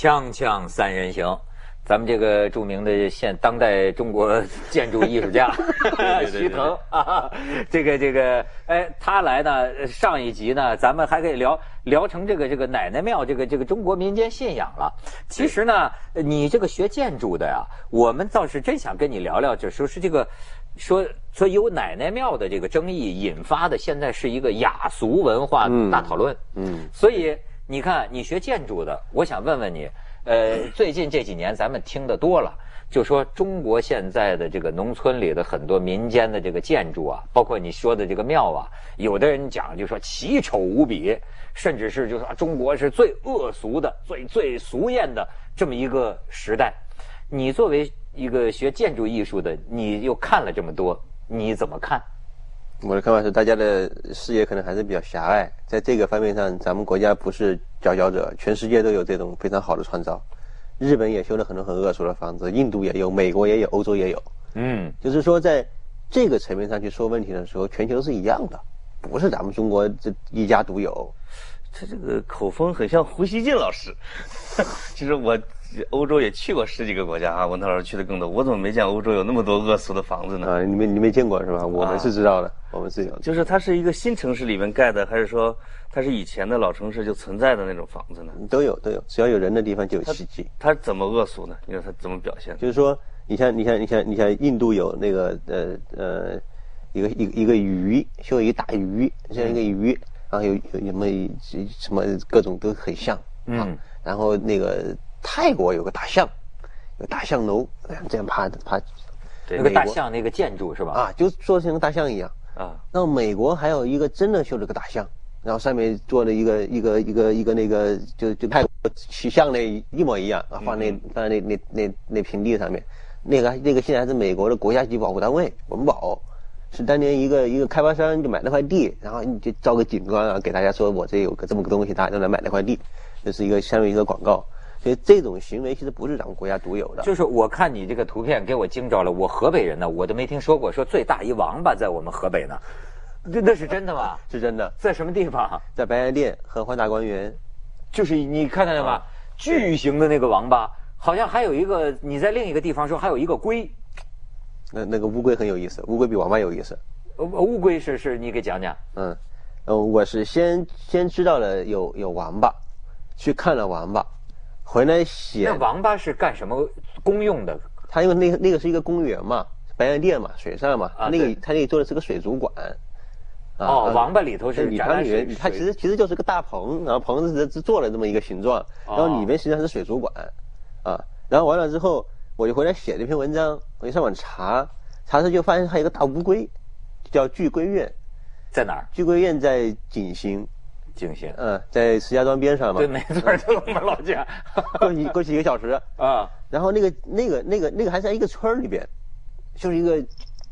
锵锵三人行，咱们这个著名的现当代中国建筑艺术家 徐腾啊，这个这个，哎，他来呢，上一集呢，咱们还可以聊聊成这个这个奶奶庙，这个这个中国民间信仰了。其实呢，你这个学建筑的呀，我们倒是真想跟你聊聊，就说是这个，说说由奶奶庙的这个争议引发的，现在是一个雅俗文化大讨论。嗯，所以。你看，你学建筑的，我想问问你，呃，最近这几年咱们听得多了，就说中国现在的这个农村里的很多民间的这个建筑啊，包括你说的这个庙啊，有的人讲就说奇丑无比，甚至是就说中国是最恶俗的、最最俗艳的这么一个时代。你作为一个学建筑艺术的，你又看了这么多，你怎么看？我的看法是，大家的视野可能还是比较狭隘，在这个方面上，咱们国家不是佼佼者，全世界都有这种非常好的创造。日本也修了很多很恶俗的房子，印度也有，美国也有，欧洲也有。嗯，就是说，在这个层面上去说问题的时候，全球是一样的，不是咱们中国这一家独有。他这个口风很像胡锡进老师。其 实我。欧洲也去过十几个国家啊，文涛老师去的更多。我怎么没见欧洲有那么多恶俗的房子呢？啊，你没你没见过是吧？我们是知道的，我们是有。就是它是一个新城市里面盖的，还是说它是以前的老城市就存在的那种房子呢？都有都有，只要有人的地方就有奇迹。它怎么恶俗呢？你说它怎么表现？就是说，你像你像你像你像印度有那个呃呃一个一个一个鱼，修一个大鱼，像一个鱼，然后有有有没什么各种都很像嗯，然后那个。泰国有个大象，有大象楼，这样爬爬。那个大象那个建筑是吧？啊，就做成大象一样啊。那美国还有一个真的修了个大象，然后上面做了一个一个一个一个那个就就泰国骑象那一模一样啊，放那放在那那那那平地上面。那个那个现在还是美国的国家级保护单位文保，是当年一个一个开发商就买那块地，然后你就造个景观啊，给大家说我这有个这么个东西，大家都来买那块地，这是一个相当于一个广告。所以这种行为其实不是咱们国家独有的。就是我看你这个图片给我惊着了，我河北人呢，我都没听说过说最大一王八在我们河北呢，那那是真的吗？是真的。在什么地方？在白洋淀和欢大观园。就是你看到了吗？巨型的那个王八，好像还有一个你在另一个地方说还有一个龟。那那个乌龟很有意思，乌龟比王八有意思。乌龟是是，你给讲讲。嗯，呃，我是先先知道了有有王八，去看了王八。回来写那王八是干什么公用的？他因为那个那个是一个公园嘛，白洋淀嘛，水上嘛，他那个他那个做的是个水族馆。哦，王八里头是里头里它其实其实就是个大棚，然后棚子是是做了这么一个形状，然后里面实际上是水族馆，啊，然后完了之后我就回来写了一篇文章，我就上网查，查着就发现还有一个大乌龟，叫巨龟院，在哪儿？巨龟院在景兴。景兴，嗯，在石家庄边上嘛，对，没错，就我们老家，过去过去一个小时啊。然后那个那个那个那个还在一个村里边，就是一个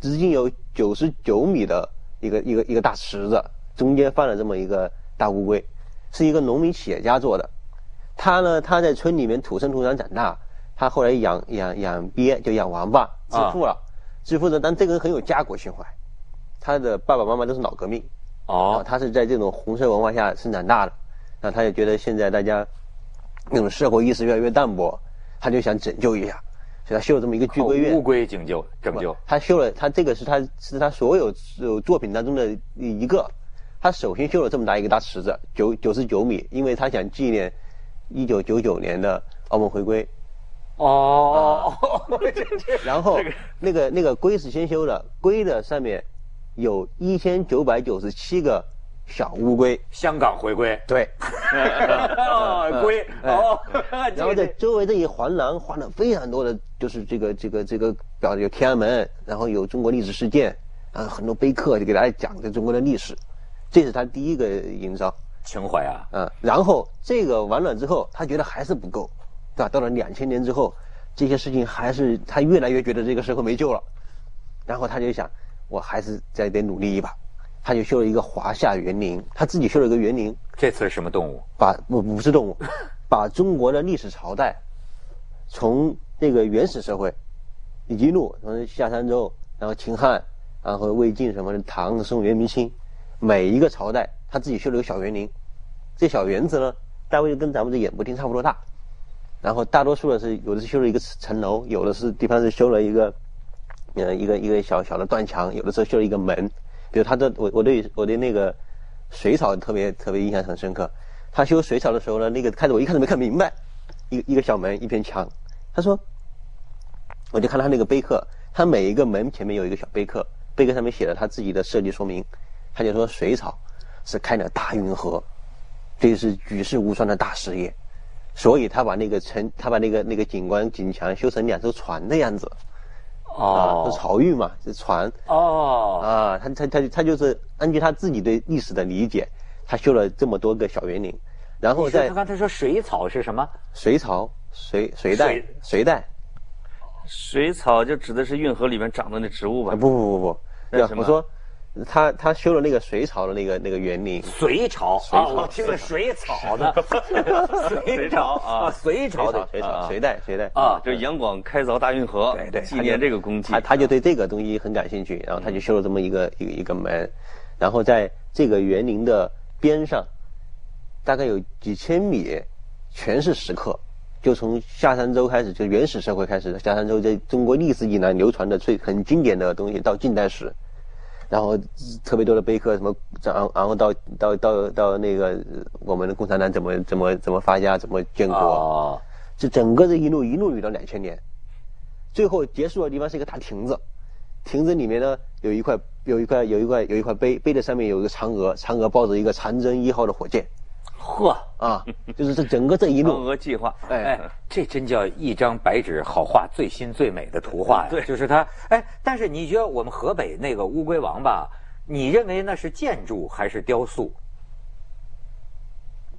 直径有九十九米的一个一个一个大池子，中间放了这么一个大乌龟，是一个农民企业家做的。他呢，他在村里面土生土长长大，他后来养养养鳖，就养王八，致富了，致富了。但这个人很有家国情怀，他的爸爸妈妈都是老革命。哦，他是在这种红色文化下生长大的，那他也觉得现在大家那种社会意识越来越淡薄，他就想拯救一下，所以他修了这么一个巨龟院。乌龟拯救拯救。他修了，他这个是他是他所有作品当中的一个，他首先修了这么大一个大池子，九九十九米，因为他想纪念一九九九年的澳门回归。哦，然后那个那个龟是先修的，龟的上面。有一千九百九十七个小乌龟，香港回归，对，龟。哦，然后在周围这一环廊画了非常多的，就是这个这个这个表有天安门，然后有中国历史事件，啊，很多碑刻就给大家讲这中国的历史，这是他第一个营造。情怀啊，嗯，然后这个完了之后，他觉得还是不够，对吧？到了两千年之后，这些事情还是他越来越觉得这个社会没救了，然后他就想。我还是再得努力一把，他就修了一个华夏园林，他自己修了一个园林。这次是什么动物？把不不是动物，把中国的历史朝代，从那个原始社会，一路从夏商周，然后秦汉，然后魏晋什么的，唐宋元明清，每一个朝代他自己修了一个小园林。这小园子呢，大概跟咱们的演播厅差不多大，然后大多数的是有的是修了一个城楼，有的是地方是修了一个，呃，一个一个小小的断墙，有的时候修了一个门。比如他的我我对我对那个水草特别特别印象很深刻。他修水草的时候呢，那个开始我一开始没看明白，一一个小门一片墙。他说，我就看他那个碑刻，他每一个门前面有一个小碑刻，碑刻上面写了他自己的设计说明。他就说水草是开了大运河，这是举世无双的大事业。所以他把那个城，他把那个那个景观景墙修成两艘船的样子，哦，是漕运嘛，是船，哦，啊，他他他他就是根据他自己对历史的理解，他修了这么多个小园林，然后在他刚才说水草是什么？水草，水水带，水带，水草就指的是运河里面长的那植物吧？不不不不，那什么？我说。他他修了那个隋朝的那个那个园林，隋朝啊，我听着水草。的，隋朝啊，隋朝的隋朝隋代隋代啊，就是杨广开凿大运河，对对，纪念这个功绩，他他就对这个东西很感兴趣，然后他就修了这么一个一个一个门，然后在这个园林的边上，大概有几千米，全是石刻，就从夏商周开始，就原始社会开始，夏商周在中国历史以来流传的最很经典的东西，到近代史。然后特别多的碑刻，什么，然后然后到到到到那个我们的共产党怎么怎么怎么发家，怎么建国，这整个这一路一路捋到两千年，最后结束的地方是一个大亭子，亭子里面呢有一块有一块有一块有一块碑，碑的上面有一个嫦娥，嫦娥抱着一个长征一号的火箭。呵啊，就是这整个这一路嫦娥计划，哎，这真叫一张白纸好画最新最美的图画呀！对，就是它。哎，但是你觉得我们河北那个乌龟王吧？你认为那是建筑还是雕塑？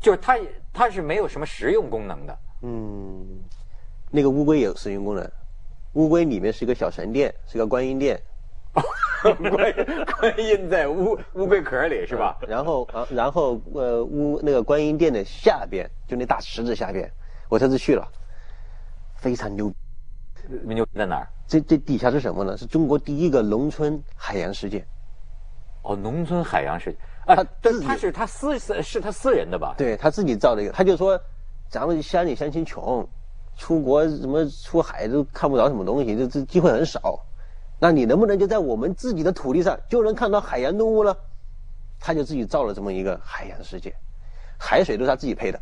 就是它，它是没有什么实用功能的。嗯，那个乌龟有实用功能，乌龟里面是一个小神殿，是个观音殿。观观音在乌乌龟壳里是吧？然后啊，然后呃乌那个观音殿的下边，就那大池子下边，我这次去了，非常牛。牛在哪儿？这这底下是什么呢？是中国第一个农村海洋世界。哦，农村海洋世界啊，他他是他私私是他私人的吧？对他自己造的一个，他就说咱们乡里乡亲穷，出国什么出海都看不着什么东西，这这机会很少。那你能不能就在我们自己的土地上就能看到海洋动物呢？他就自己造了这么一个海洋世界，海水都是他自己配的。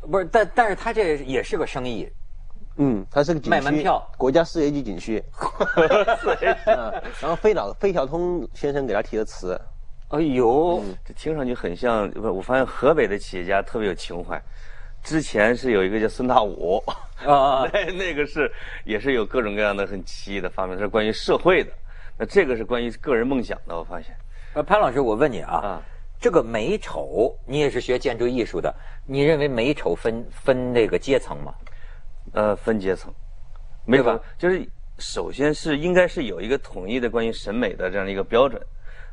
不是，但但是他这也是个生意。嗯，他是个景区，卖门票，国家四 A 级景区。然后费老费孝通先生给他提的词。哎呦，这听上去很像，不，我发现河北的企业家特别有情怀。之前是有一个叫孙大武啊，那那个是也是有各种各样的很奇异的发明，是关于社会的。那这个是关于个人梦想的，我发现。呃，潘老师，我问你啊，这个美丑，你也是学建筑艺术的，你认为美丑分分那个阶层吗？呃，分阶层，没有，就是首先是应该是有一个统一的关于审美的这样的一个标准，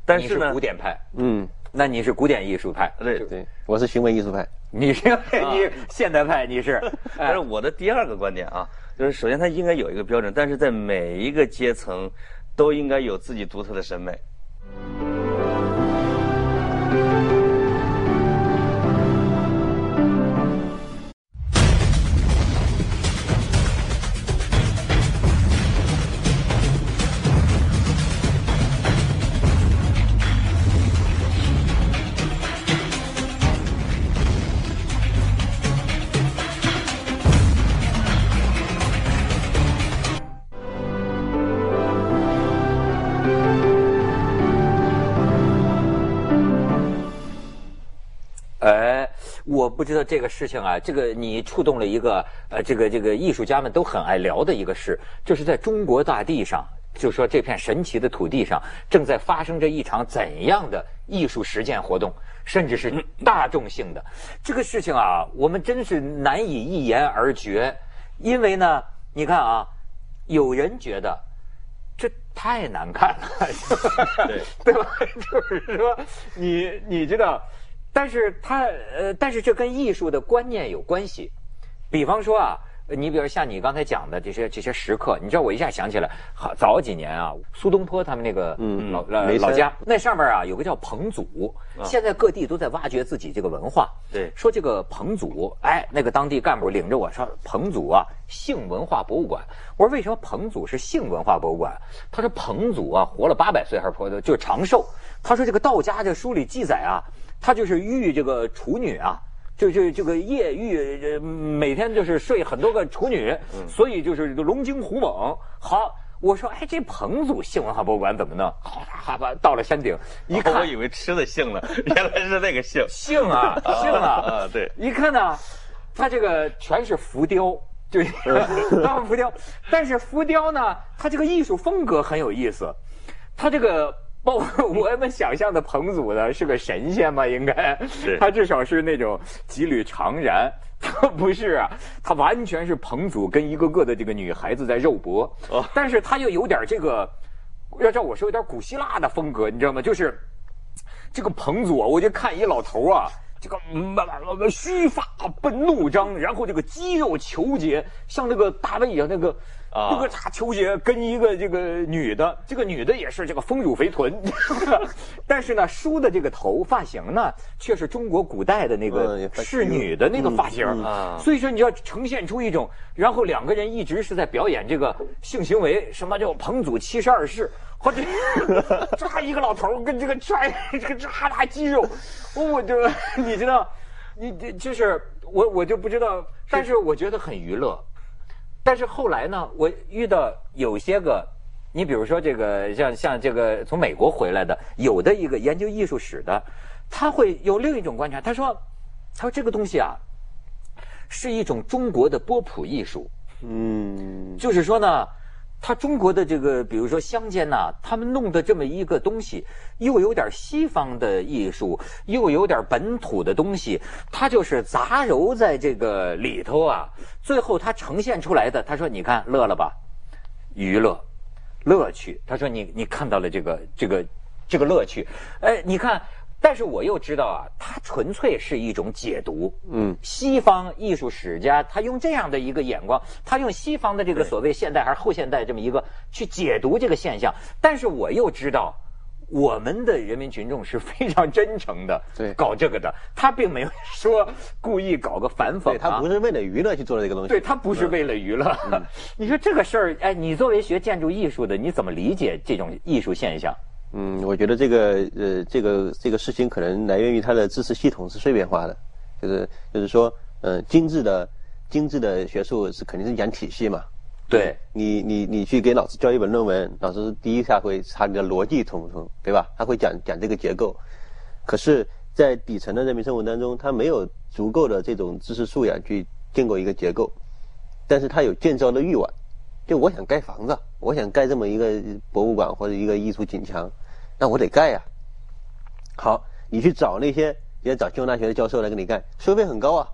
但是呢，古典派，嗯。那你是古典艺术派，对对，我是行为艺术派。你是 你现代派，你是。但是我的第二个观点啊，就是首先它应该有一个标准，但是在每一个阶层都应该有自己独特的审美。我不知道这个事情啊，这个你触动了一个呃，这个这个艺术家们都很爱聊的一个事，就是在中国大地上，就说这片神奇的土地上，正在发生着一场怎样的艺术实践活动，甚至是大众性的这个事情啊，我们真是难以一言而决，因为呢，你看啊，有人觉得这太难看了，对 对吧？就是说，你你知道。但是它呃，但是这跟艺术的观念有关系。比方说啊，你比如像你刚才讲的这些这些时刻，你知道我一下想起来，好早几年啊，苏东坡他们那个老老老家那上面啊有个叫彭祖，现在各地都在挖掘自己这个文化。对，说这个彭祖，哎，那个当地干部领着我说彭祖啊，性文化博物馆。我说为什么彭祖是性文化博物馆？他说彭祖啊活了八百岁还是活的就长寿。他说这个道家这书里记载啊，他就是遇这个处女啊。就就这个夜遇，每天就是睡很多个处女，所以就是龙精虎猛。好，我说，哎，这彭祖性文化博物馆怎么弄？好，哈吧，到了山顶，一看，我以为吃的性呢，原来是那个性性 啊，性啊，啊，对，一看呢，它这个全是浮雕，就是 浮雕，但是浮雕呢，它这个艺术风格很有意思，它这个。包括我们想象的彭祖呢，是个神仙吧？应该，他至少是那种几缕长髯，他不是啊，他完全是彭祖跟一个个的这个女孩子在肉搏，但是他又有点这个，要照我说有点古希腊的风格，你知道吗？就是这个彭祖，我就看一老头啊，这个须发奔怒张，然后这个肌肉虬结，像那个大卫一样那个。这个大球鞋跟一个这个女的，这个女的也是这个丰乳肥臀，但是呢，梳的这个头发型呢，却是中国古代的那个侍女的那个发型啊。所以说，你要呈现出一种，然后两个人一直是在表演这个性行为，什么叫彭祖七十二式，或者 抓一个老头跟这个拽 这个抓拉肌肉，我就你知道，你这就是我我就不知道，但是我觉得很娱乐。但是后来呢，我遇到有些个，你比如说这个像像这个从美国回来的，有的一个研究艺术史的，他会有另一种观察。他说，他说这个东西啊，是一种中国的波普艺术。嗯，就是说呢。他中国的这个，比如说乡间呐，他们弄的这么一个东西，又有点西方的艺术，又有点本土的东西，他就是杂糅在这个里头啊。最后他呈现出来的，他说：“你看，乐了吧？娱乐，乐趣。”他说：“你你看到了这个这个这个乐趣？哎，你看。”但是我又知道啊，它纯粹是一种解读。嗯，西方艺术史家他用这样的一个眼光，他用西方的这个所谓现代还是后现代这么一个去解读这个现象。但是我又知道，我们的人民群众是非常真诚的，对，搞这个的，他并没有说故意搞个反讽，他不是为了娱乐去做这个东西，对他不是为了娱乐。你说这个事儿，哎，你作为学建筑艺术的，你怎么理解这种艺术现象？嗯，我觉得这个呃，这个这个事情可能来源于它的知识系统是碎片化的，就是就是说，嗯，精致的精致的学术是肯定是讲体系嘛。对，你你你去给老师教一本论文，老师第一下会查你的逻辑通不通，对吧？他会讲讲这个结构，可是，在底层的人民生活当中，他没有足够的这种知识素养去建构一个结构，但是他有建造的欲望。就我想盖房子，我想盖这么一个博物馆或者一个艺术景墙，那我得盖呀。好，你去找那些，也找清华大学的教授来给你盖，收费很高啊，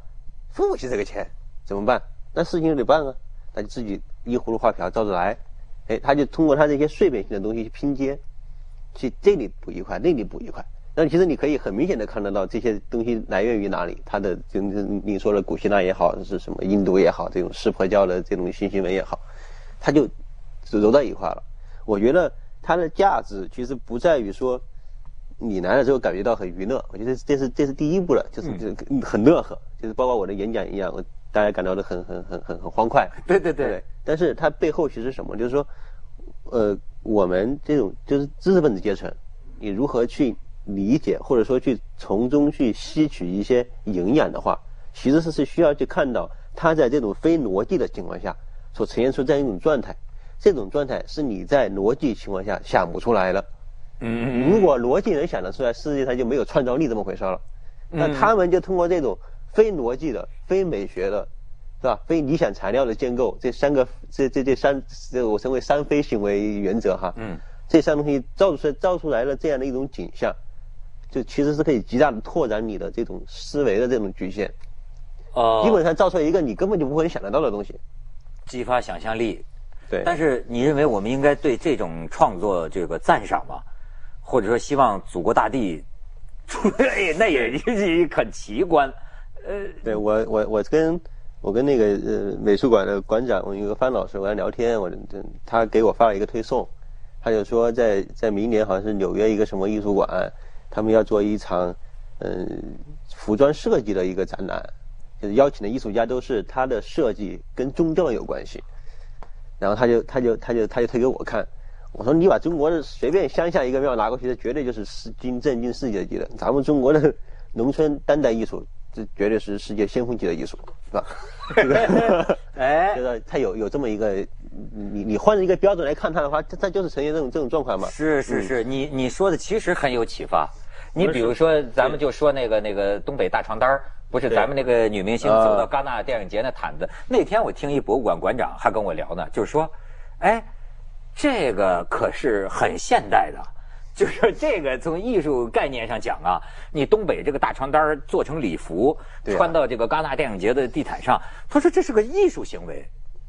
付不起这个钱，怎么办？那事情就得办啊，那就自己依葫芦画瓢照着来。哎，他就通过他这些碎片性的东西去拼接，去这里补一块，那里补一块。那其实你可以很明显的看得到这些东西来源于哪里，它的就是你说的古希腊也好，是什么印度也好，这种湿婆教的这种新行为也好。它就揉在一块了。我觉得它的价值其实不在于说你来了之后感觉到很娱乐，我觉得这是这是第一步了，就是很乐呵，就是包括我的演讲一样，我大家感到的很很很很很欢快。对对对。但是它背后其实什么？就是说，呃，我们这种就是知识分子阶层，你如何去理解或者说去从中去吸取一些营养的话，其实是是需要去看到它在这种非逻辑的情况下。所呈现出这样一种状态，这种状态是你在逻辑情况下想不出来的。嗯，如果逻辑能想得出来，世界上就没有创造力这么回事了。那他们就通过这种非逻辑的、非美学的，是吧？非理想材料的建构，这三个这这这三，这我称为三非行为原则哈。嗯，这三东西造出来造出来了这样的一种景象，就其实是可以极大的拓展你的这种思维的这种局限。哦，基本上造出来一个你根本就不会想得到的东西。激发想象力，对。但是你认为我们应该对这种创作这个赞赏吗？或者说希望祖国大地，那也很奇观。呃，对我我我跟我跟那个呃美术馆的馆长，我有个范老师，我跟他聊天，我他给我发了一个推送，他就说在在明年好像是纽约一个什么艺术馆，他们要做一场嗯服装设计的一个展览，就是邀请的艺术家都是他的设计跟宗教有关系，然后他就他就他就他就推给我看，我说你把中国的随便乡下一个庙拿过去，这绝对就是世惊震惊世界级的，咱们中国的农村当代艺术。这绝对是世界先锋级的艺术，是吧？哎，就是他有有这么一个，你你换一个标准来看他的话，他他就是呈现这种这种状况嘛。是是是，你你说的其实很有启发。你比如说，咱们就说那个那个东北大床单不是咱们那个女明星走到戛纳电影节那毯子。那天我听一博物馆馆长还跟我聊呢，就是说，哎，这个可是很现代的。就是这个从艺术概念上讲啊，你东北这个大床单做成礼服，穿到这个戛纳电影节的地毯上，他说这是个艺术行为。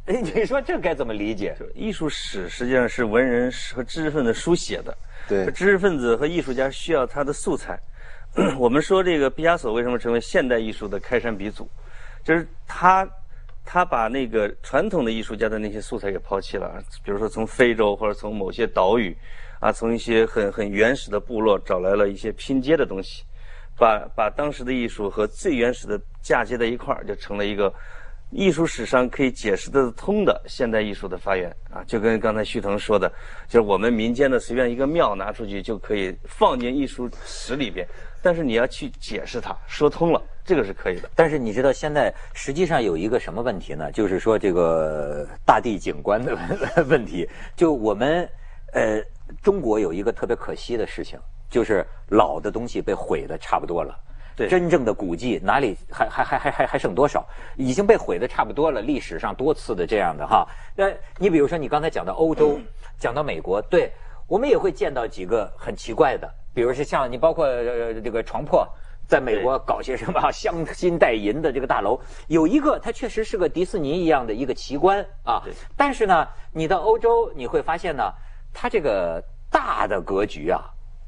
哎，你说这该怎么理解？艺术史实际上是文人和知识分子书写的。对，知识分子和艺术家需要他的素材。我们说这个毕加索为什么成为现代艺术的开山鼻祖，就是他他把那个传统的艺术家的那些素材给抛弃了，比如说从非洲或者从某些岛屿。啊，从一些很很原始的部落找来了一些拼接的东西，把把当时的艺术和最原始的嫁接在一块儿，就成了一个艺术史上可以解释得通的现代艺术的发源啊！就跟刚才徐腾说的，就是我们民间的随便一个庙拿出去就可以放进艺术史里边，但是你要去解释它，说通了，这个是可以的。但是你知道现在实际上有一个什么问题呢？就是说这个大地景观的 问题，就我们呃。中国有一个特别可惜的事情，就是老的东西被毁的差不多了。对，真正的古迹哪里还还还还还还剩多少？已经被毁的差不多了。历史上多次的这样的哈。那你比如说你刚才讲到欧洲，讲到美国，对我们也会见到几个很奇怪的，比如是像你包括这个床破，在美国搞些什么镶金戴银的这个大楼，有一个它确实是个迪士尼一样的一个奇观啊。但是呢，你到欧洲你会发现呢。它这个大的格局啊，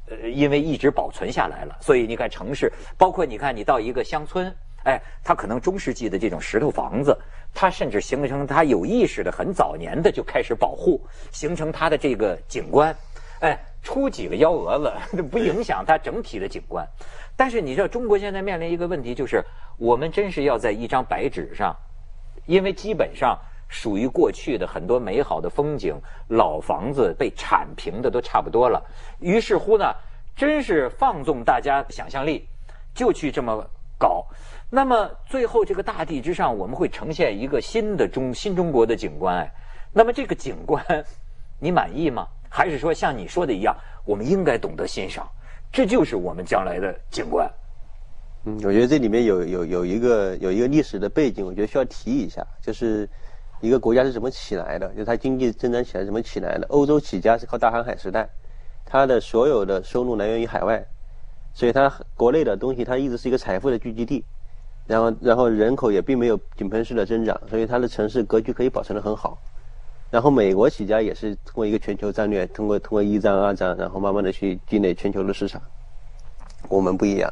呃，因为一直保存下来了，所以你看城市，包括你看你到一个乡村，哎，它可能中世纪的这种石头房子，它甚至形成它有意识的很早年的就开始保护，形成它的这个景观，哎，出几个幺蛾子 不影响它整体的景观。但是你知道，中国现在面临一个问题，就是我们真是要在一张白纸上，因为基本上。属于过去的很多美好的风景，老房子被铲平的都差不多了。于是乎呢，真是放纵大家想象力，就去这么搞。那么最后这个大地之上，我们会呈现一个新的中新中国的景观。那么这个景观，你满意吗？还是说像你说的一样，我们应该懂得欣赏？这就是我们将来的景观。嗯，我觉得这里面有有有一个有一个历史的背景，我觉得需要提一下，就是。一个国家是怎么起来的？就是它经济增长起来怎么起来的？欧洲起家是靠大航海时代，它的所有的收入来源于海外，所以它国内的东西它一直是一个财富的聚集地，然后然后人口也并没有井喷式的增长，所以它的城市格局可以保存的很好。然后美国起家也是通过一个全球战略，通过通过一战二战，然后慢慢的去积累全球的市场。我们不一样，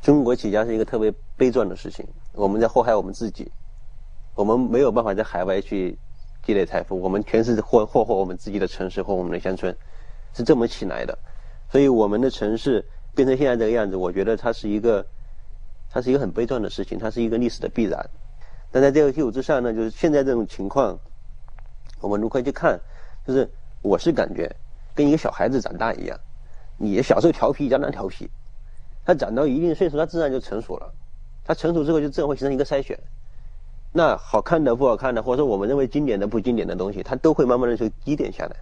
中国起家是一个特别悲壮的事情，我们在祸害我们自己。我们没有办法在海外去积累财富，我们全是祸祸祸我们自己的城市或我们的乡村，是这么起来的。所以我们的城市变成现在这个样子，我觉得它是一个，它是一个很悲壮的事情，它是一个历史的必然。但在这个基础之上呢，就是现在这种情况，我们如何去看？就是我是感觉跟一个小孩子长大一样，你小时候调皮，相当调皮，他长到一定岁数，他自然就成熟了。他成熟之后，就自然会形成一个筛选。那好看的、不好看的，或者说我们认为经典的、不经典的东西，它都会慢慢的就积淀下来。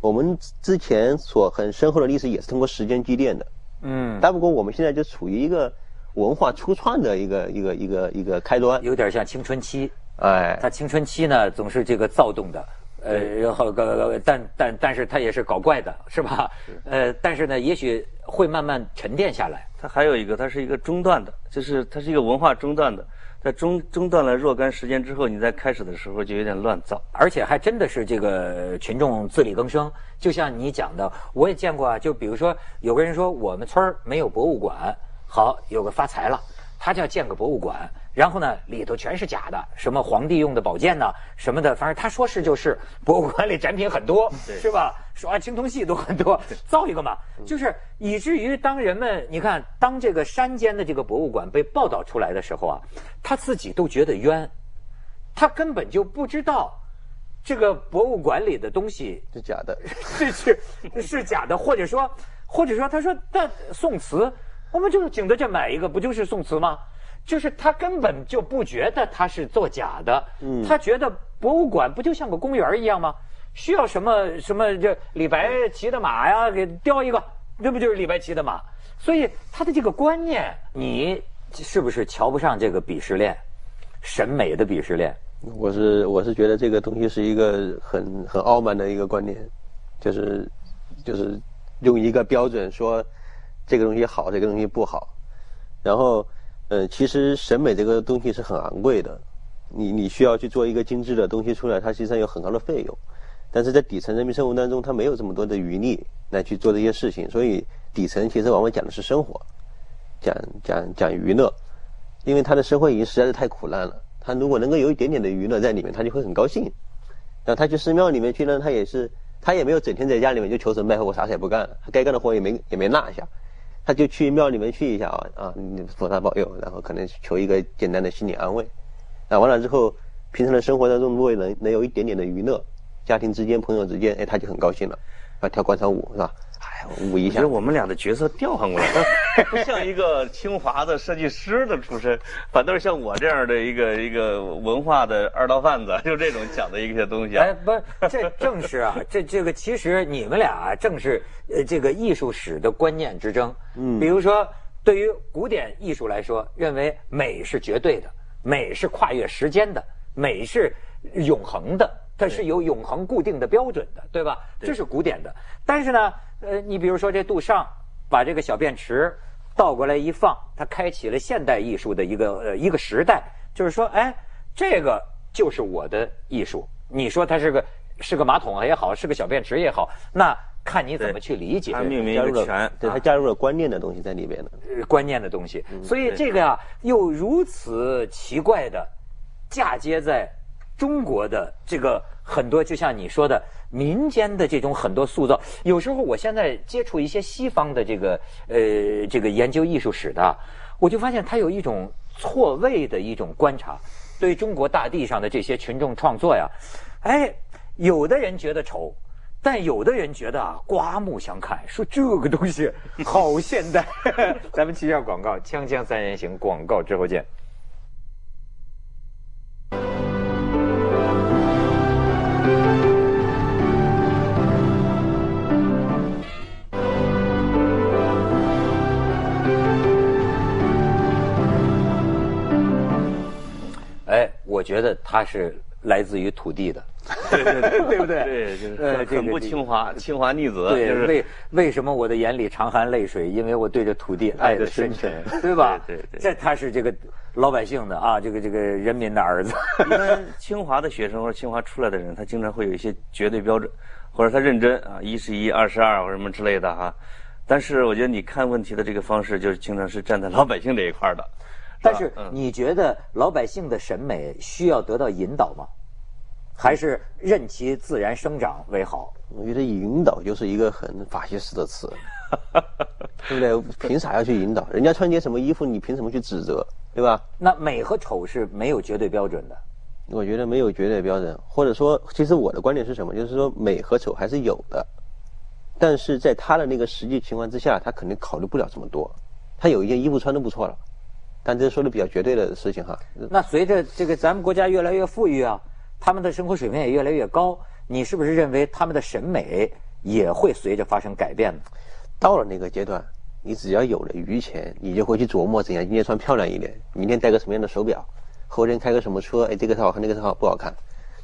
我们之前所很深厚的历史也是通过时间积淀的。嗯。但不过我们现在就处于一个文化初创的一个一个一个一个开端。有点像青春期。哎。他青春期呢，总是这个躁动的，呃，然后个但但但是他也是搞怪的，是吧？是。呃，但是呢，也许会慢慢沉淀下来。他还有一个，他是一个中断的，就是他是一个文化中断的。在中中断了若干时间之后，你在开始的时候就有点乱造，而且还真的是这个群众自力更生。就像你讲的，我也见过啊。就比如说，有个人说我们村儿没有博物馆，好有个发财了，他就要建个博物馆，然后呢里头全是假的，什么皇帝用的宝剑呢，什么的，反正他说是就是，博物馆里展品很多，是吧？说啊青铜器都很多，造一个嘛，就是以至于当人们你看，当这个山间的这个博物馆被报道出来的时候啊，他自己都觉得冤，他根本就不知道。这个博物馆里的东西是假的，是是是假的，或者说，或者说，他说，但宋瓷，我们就是景德镇买一个，不就是宋瓷吗？就是他根本就不觉得他是做假的，嗯，他觉得博物馆不就像个公园一样吗？需要什么什么，这李白骑的马呀，给雕一个，这不就是李白骑的马？所以他的这个观念，你是不是瞧不上这个鄙视链，审美的鄙视链？我是我是觉得这个东西是一个很很傲慢的一个观念，就是就是用一个标准说这个东西好，这个东西不好。然后，呃，其实审美这个东西是很昂贵的，你你需要去做一个精致的东西出来，它实际上有很高的费用。但是在底层人民生活当中，他没有这么多的余力来去做这些事情，所以底层其实往往讲的是生活，讲讲讲娱乐，因为他的生活已经实在是太苦难了。他如果能够有一点点的娱乐在里面，他就会很高兴。然后他去寺庙里面去呢，他也是，他也没有整天在家里面就求神拜佛，啥事也不干，该干的活也没也没落下，他就去庙里面去一下啊啊，菩萨保佑，然后可能求一个简单的心理安慰。啊，完了之后，平常的生活当中如果能能有一点点的娱乐，家庭之间、朋友之间，哎，他就很高兴了，啊，跳广场舞是吧？舞一下，我们俩的角色调换过来，不像一个清华的设计师的出身，反倒是像我这样的一个一个文化的二道贩子，就这种讲的一些东西。哎，不，这正是啊，这这个其实你们俩啊正是呃这个艺术史的观念之争。嗯，比如说对于古典艺术来说，认为美是绝对的，美是跨越时间的，美是永恒的。它是有永恒固定的标准的，对吧？这是古典的。但是呢，呃，你比如说这杜尚，把这个小便池倒过来一放，他开启了现代艺术的一个呃一个时代。就是说，哎，这个就是我的艺术。你说它是个是个马桶也好，是个小便池也好，那看你怎么去理解。他命名一个全，对他加入了观念的东西在里边的，观念的东西。所以这个呀，又如此奇怪的嫁接在。中国的这个很多，就像你说的，民间的这种很多塑造，有时候我现在接触一些西方的这个呃这个研究艺术史的，我就发现他有一种错位的一种观察，对中国大地上的这些群众创作呀，哎，有的人觉得丑，但有的人觉得啊刮目相看，说这个东西好现代。咱们去下广告，锵锵三人行，广告之后见。我觉得它是来自于土地的，对对对，对不对？对，就是很不清华，清华逆子。对，为为什么我的眼里常含泪水？因为我对着土地爱的深沉，对吧？对对。这他是这个老百姓的啊，这个这个人民的儿子。一般清华的学生或者清华出来的人，他经常会有一些绝对标准，或者他认真啊，一是一，二是二，或什么之类的哈。但是我觉得你看问题的这个方式，就是经常是站在老百姓这一块的。但是你觉得老百姓的审美需要得到引导吗？还是任其自然生长为好？我觉得引导就是一个很法西斯的词，对不对？凭啥要去引导？人家穿件什么衣服，你凭什么去指责？对吧？那美和丑是没有绝对标准的。我觉得没有绝对标准，或者说，其实我的观点是什么？就是说，美和丑还是有的，但是在他的那个实际情况之下，他肯定考虑不了这么多。他有一件衣服穿的不错了。但这说的比较绝对的事情哈。那随着这个咱们国家越来越富裕啊，他们的生活水平也越来越高，你是不是认为他们的审美也会随着发生改变呢？到了那个阶段，你只要有了余钱，你就会去琢磨怎样今天穿漂亮一点，明天戴个什么样的手表，后天开个什么车，哎，这个套好看，那个太好不好看。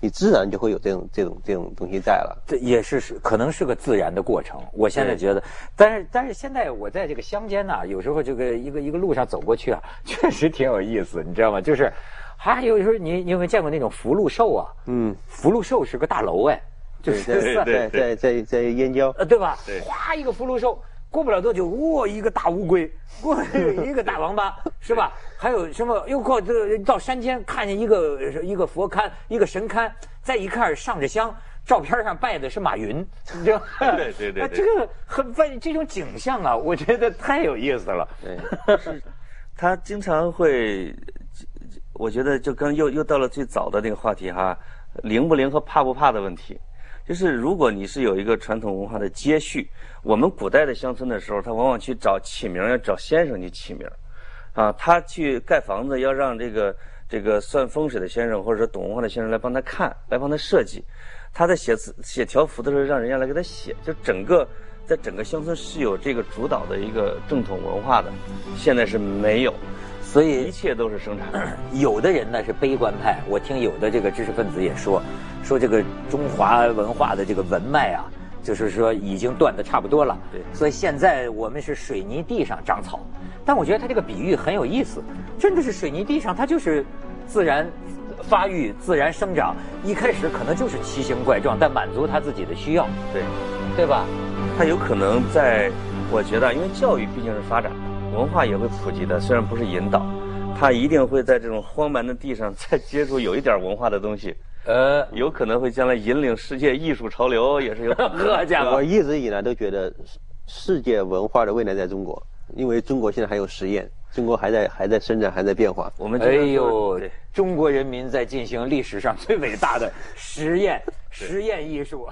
你自然就会有这种这种这种东西在了，这也是是可能是个自然的过程。我现在觉得，但是但是现在我在这个乡间呢，有时候这个一个一个路上走过去啊，确实挺有意思，你知道吗？就是，还有时候你你有没有见过那种福禄寿啊？嗯，福禄寿是个大楼哎，就是在在在在燕郊，呃，对吧？对，哗一个福禄寿，过不了多久，哇，一个大乌龟，过 一个大王八，是吧？还有什么？又过这到山间看见一个一个佛龛，一个神龛，再一看上着香，照片上拜的是马云，你知道？对对对，这个很发这种景象啊，我觉得太有意思了。对，是，他经常会，我觉得就跟又又到了最早的那个话题哈，灵不灵和怕不怕的问题。就是如果你是有一个传统文化的接续，我们古代的乡村的时候，他往往去找起名要找先生去起名啊，他去盖房子要让这个这个算风水的先生或者说懂文化的先生来帮他看，来帮他设计。他在写字写条幅的时候，让人家来给他写，就整个在整个乡村是有这个主导的一个正统文化的，现在是没有。所以一切都是生产。有的人呢是悲观派，我听有的这个知识分子也说，说这个中华文化的这个文脉啊，就是说已经断的差不多了。对。所以现在我们是水泥地上长草，但我觉得他这个比喻很有意思，真的是水泥地上它就是自然发育、自然生长，一开始可能就是奇形怪状，但满足他自己的需要。对。对吧？他有可能在，我觉得，因为教育毕竟是发展。文化也会普及的，虽然不是引导，他一定会在这种荒蛮的地上再接触有一点文化的东西，呃，有可能会将来引领世界艺术潮流，也是有。呵家伙，我一直以来都觉得世界文化的未来在中国，因为中国现在还有实验，中国还在还在生长，还在变化。我们哎呦，中国人民在进行历史上最伟大的实验，实验艺术。